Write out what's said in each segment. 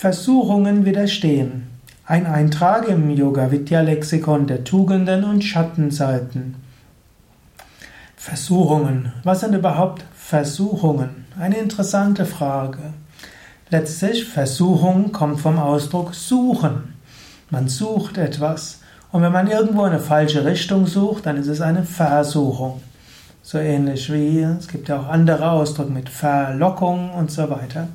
Versuchungen widerstehen. Ein Eintrag im Yoga Vidya Lexikon der Tugenden und Schattenseiten. Versuchungen. Was sind überhaupt Versuchungen? Eine interessante Frage. Letztlich, Versuchung kommt vom Ausdruck suchen. Man sucht etwas. Und wenn man irgendwo eine falsche Richtung sucht, dann ist es eine Versuchung. So ähnlich wie, es gibt ja auch andere Ausdrücke mit Verlockung und so weiter.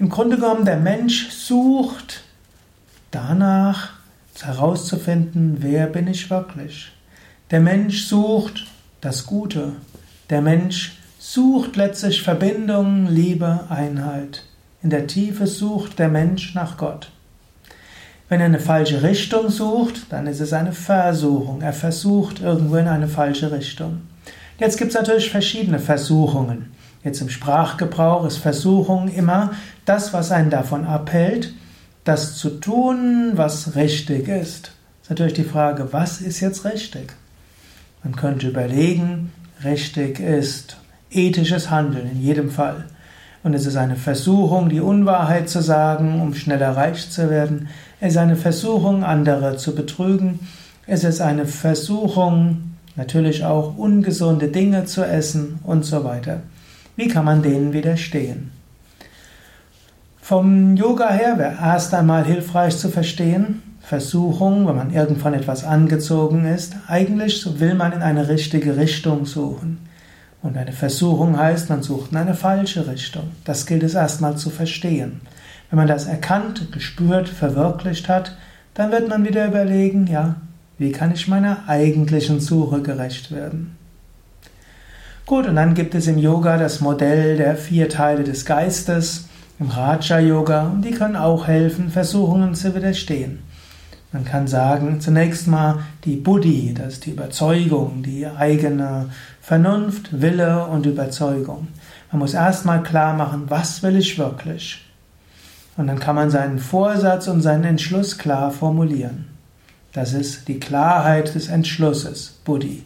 Im Grunde genommen, der Mensch sucht danach herauszufinden, wer bin ich wirklich. Der Mensch sucht das Gute. Der Mensch sucht letztlich Verbindung, Liebe, Einheit. In der Tiefe sucht der Mensch nach Gott. Wenn er eine falsche Richtung sucht, dann ist es eine Versuchung. Er versucht irgendwo in eine falsche Richtung. Jetzt gibt es natürlich verschiedene Versuchungen. Jetzt im Sprachgebrauch ist Versuchung immer das, was einen davon abhält, das zu tun, was richtig ist. Ist natürlich die Frage, was ist jetzt richtig? Man könnte überlegen, richtig ist ethisches Handeln in jedem Fall. Und es ist eine Versuchung, die Unwahrheit zu sagen, um schneller reich zu werden. Es ist eine Versuchung, andere zu betrügen. Es ist eine Versuchung, natürlich auch ungesunde Dinge zu essen und so weiter. Wie kann man denen widerstehen? Vom Yoga her wäre erst einmal hilfreich zu verstehen, Versuchung, wenn man irgendwann etwas angezogen ist, eigentlich will man in eine richtige Richtung suchen. Und eine Versuchung heißt, man sucht in eine falsche Richtung. Das gilt es erstmal zu verstehen. Wenn man das erkannt, gespürt, verwirklicht hat, dann wird man wieder überlegen, ja, wie kann ich meiner eigentlichen Suche gerecht werden? Gut, und dann gibt es im Yoga das Modell der vier Teile des Geistes, im Raja Yoga, und die können auch helfen, Versuchungen zu widerstehen. Man kann sagen, zunächst mal die Buddhi, das ist die Überzeugung, die eigene Vernunft, Wille und Überzeugung. Man muss erstmal klar machen, was will ich wirklich? Und dann kann man seinen Vorsatz und seinen Entschluss klar formulieren. Das ist die Klarheit des Entschlusses, Buddhi.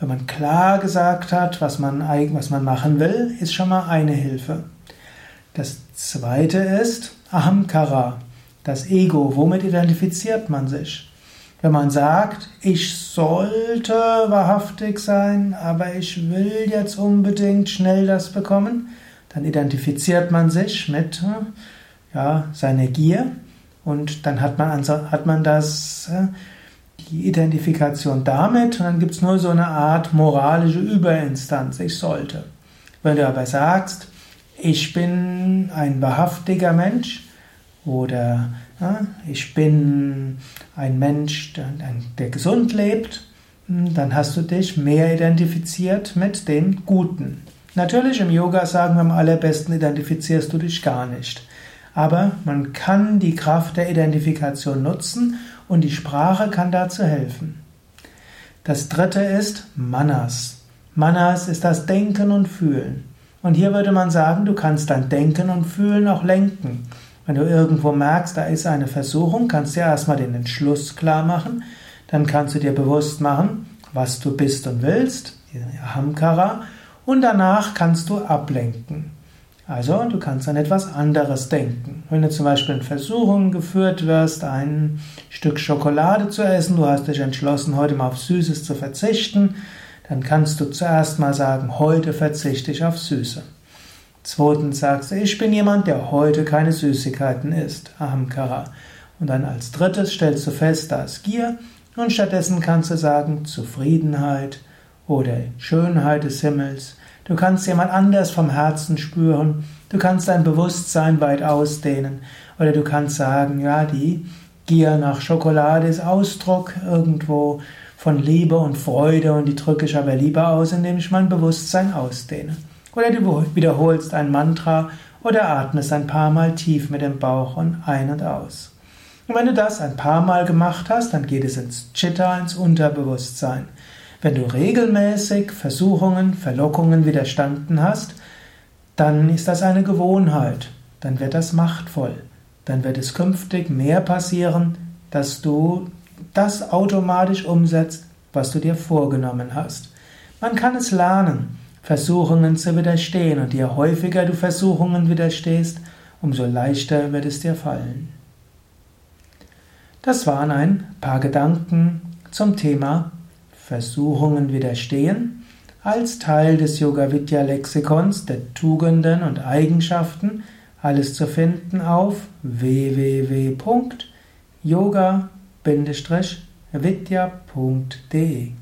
Wenn man klar gesagt hat, was man, was man machen will, ist schon mal eine Hilfe. Das zweite ist Ahamkara, das Ego. Womit identifiziert man sich? Wenn man sagt, ich sollte wahrhaftig sein, aber ich will jetzt unbedingt schnell das bekommen, dann identifiziert man sich mit ja, seiner Gier und dann hat man, hat man das die Identifikation damit und dann gibt es nur so eine Art moralische Überinstanz, ich sollte. Wenn du aber sagst, ich bin ein wahrhaftiger Mensch oder ja, ich bin ein Mensch, der, der gesund lebt, dann hast du dich mehr identifiziert mit dem Guten. Natürlich im Yoga sagen wir am allerbesten identifizierst du dich gar nicht. Aber man kann die Kraft der Identifikation nutzen und die Sprache kann dazu helfen. Das dritte ist Manas. Manas ist das Denken und Fühlen. Und hier würde man sagen, du kannst dein Denken und Fühlen auch lenken. Wenn du irgendwo merkst, da ist eine Versuchung, kannst du erstmal den Entschluss klar machen. Dann kannst du dir bewusst machen, was du bist und willst, Hamkara, und danach kannst du ablenken. Also, du kannst an etwas anderes denken. Wenn du zum Beispiel in Versuchung geführt wirst, ein Stück Schokolade zu essen, du hast dich entschlossen, heute mal auf Süßes zu verzichten, dann kannst du zuerst mal sagen, heute verzichte ich auf Süße. Zweitens sagst du, ich bin jemand, der heute keine Süßigkeiten isst, Ahamkara. Und dann als drittes stellst du fest, da ist Gier und stattdessen kannst du sagen Zufriedenheit oder Schönheit des Himmels Du kannst jemand anders vom Herzen spüren. Du kannst dein Bewusstsein weit ausdehnen. Oder du kannst sagen, ja, die Gier nach Schokolade ist Ausdruck irgendwo von Liebe und Freude und die drücke ich aber lieber aus, indem ich mein Bewusstsein ausdehne. Oder du wiederholst ein Mantra oder atmest ein paar Mal tief mit dem Bauch und ein und aus. Und wenn du das ein paar Mal gemacht hast, dann geht es ins Chitta, ins Unterbewusstsein. Wenn du regelmäßig Versuchungen, Verlockungen widerstanden hast, dann ist das eine Gewohnheit, dann wird das machtvoll, dann wird es künftig mehr passieren, dass du das automatisch umsetzt, was du dir vorgenommen hast. Man kann es lernen, Versuchungen zu widerstehen und je häufiger du Versuchungen widerstehst, umso leichter wird es dir fallen. Das waren ein paar Gedanken zum Thema Versuchungen widerstehen als Teil des Yoga Vidya Lexikons der Tugenden und Eigenschaften, alles zu finden auf www.yoga-vidya.de